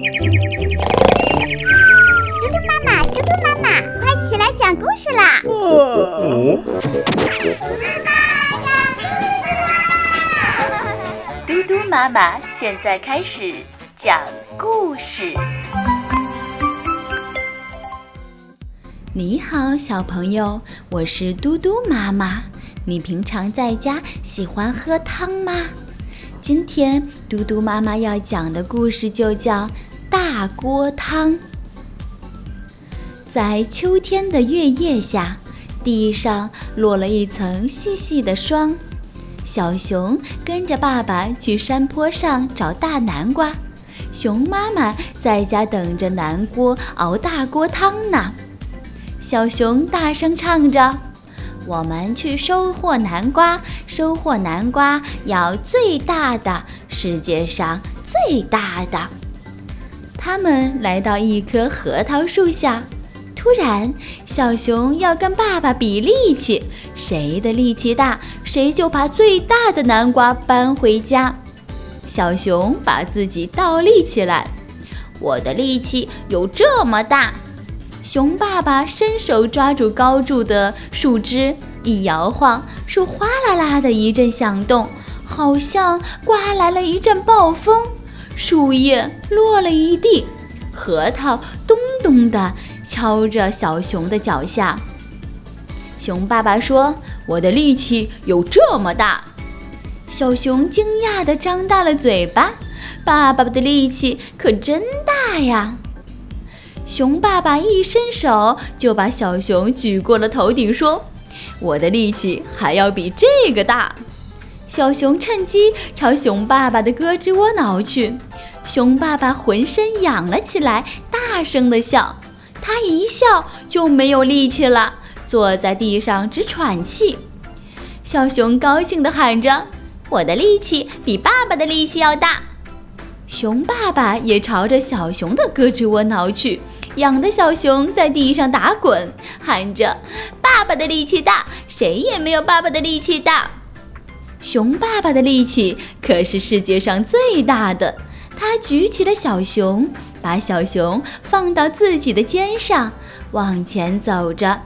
嘟嘟妈妈，嘟嘟妈妈，快起来讲故事啦！嘟嘟妈妈讲故事啦！嘟嘟妈妈现在开始讲故事。你好，小朋友，我是嘟嘟妈妈。你平常在家喜欢喝汤吗？今天嘟嘟妈妈要讲的故事就叫《大锅汤》。在秋天的月夜下，地上落了一层细细的霜。小熊跟着爸爸去山坡上找大南瓜，熊妈妈在家等着南锅熬大锅汤呢。小熊大声唱着：“我们去收获南瓜，收获南瓜要最大的，世界上最大的。”他们来到一棵核桃树下。突然，小熊要跟爸爸比力气，谁的力气大，谁就把最大的南瓜搬回家。小熊把自己倒立起来，我的力气有这么大。熊爸爸伸手抓住高处的树枝，一摇晃，树哗啦啦的一阵响动，好像刮来了一阵暴风，树叶落了一地，核桃咚咚的。敲着小熊的脚下，熊爸爸说：“我的力气有这么大。”小熊惊讶地张大了嘴巴：“爸爸的力气可真大呀！”熊爸爸一伸手就把小熊举过了头顶，说：“我的力气还要比这个大。”小熊趁机朝熊爸爸的胳肢窝挠去，熊爸爸浑身痒了起来，大声地笑。他一笑就没有力气了，坐在地上直喘气。小熊高兴地喊着：“我的力气比爸爸的力气要大。”熊爸爸也朝着小熊的胳肢窝挠去，痒的小熊在地上打滚，喊着：“爸爸的力气大，谁也没有爸爸的力气大。”熊爸爸的力气可是世界上最大的，他举起了小熊。把小熊放到自己的肩上，往前走着。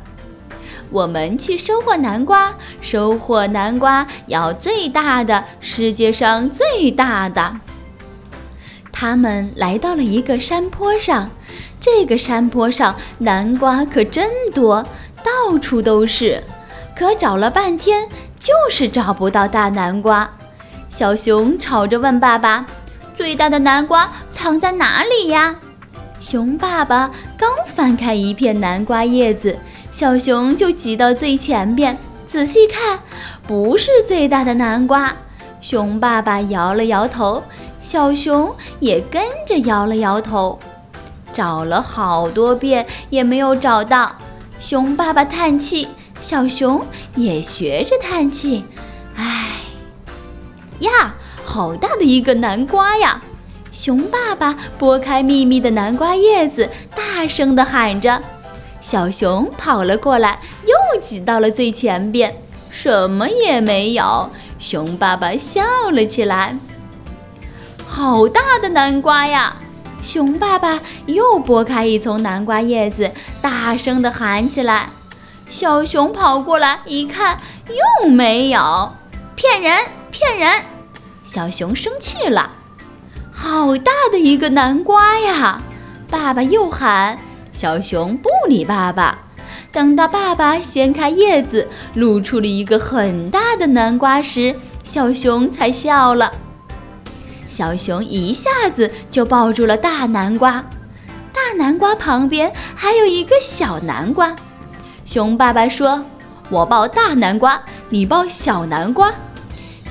我们去收获南瓜，收获南瓜要最大的，世界上最大的。他们来到了一个山坡上，这个山坡上南瓜可真多，到处都是。可找了半天，就是找不到大南瓜。小熊吵着问爸爸。最大的南瓜藏在哪里呀？熊爸爸刚翻开一片南瓜叶子，小熊就挤到最前边，仔细看，不是最大的南瓜。熊爸爸摇了摇头，小熊也跟着摇了摇头。找了好多遍也没有找到，熊爸爸叹气，小熊也学着叹气，唉，呀。好大的一个南瓜呀！熊爸爸拨开密密的南瓜叶子，大声地喊着。小熊跑了过来，又挤到了最前边，什么也没有。熊爸爸笑了起来。好大的南瓜呀！熊爸爸又拨开一丛南瓜叶子，大声地喊起来。小熊跑过来一看，又没有。骗人！骗人！小熊生气了，好大的一个南瓜呀！爸爸又喊，小熊不理爸爸。等到爸爸掀开叶子，露出了一个很大的南瓜时，小熊才笑了。小熊一下子就抱住了大南瓜，大南瓜旁边还有一个小南瓜。熊爸爸说：“我抱大南瓜，你抱小南瓜。”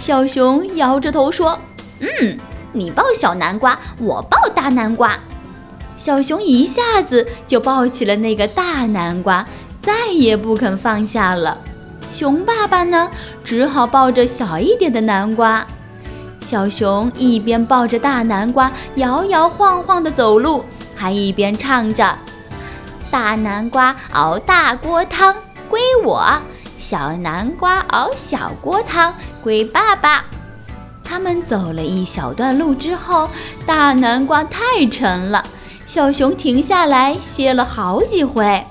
小熊摇着头说：“嗯，你抱小南瓜，我抱大南瓜。”小熊一下子就抱起了那个大南瓜，再也不肯放下了。熊爸爸呢，只好抱着小一点的南瓜。小熊一边抱着大南瓜，摇摇晃晃地走路，还一边唱着：“大南瓜熬大锅汤，归我。”小南瓜熬小锅汤，龟爸爸。他们走了一小段路之后，大南瓜太沉了，小熊停下来歇了好几回。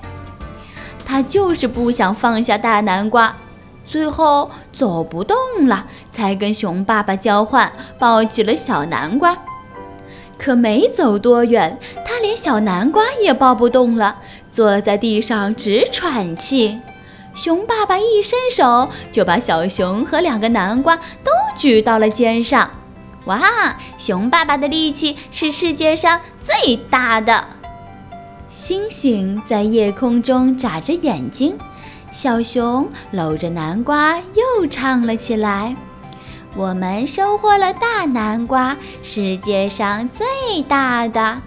他就是不想放下大南瓜，最后走不动了，才跟熊爸爸交换，抱起了小南瓜。可没走多远，他连小南瓜也抱不动了，坐在地上直喘气。熊爸爸一伸手，就把小熊和两个南瓜都举到了肩上。哇，熊爸爸的力气是世界上最大的！星星在夜空中眨着眼睛，小熊搂着南瓜又唱了起来。我们收获了大南瓜，世界上最大的。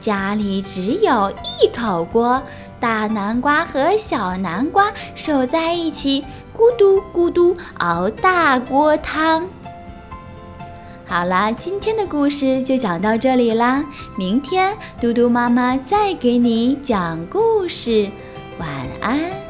家里只有一口锅。大南瓜和小南瓜守在一起，咕嘟咕嘟熬大锅汤。好啦，今天的故事就讲到这里啦，明天嘟嘟妈妈再给你讲故事，晚安。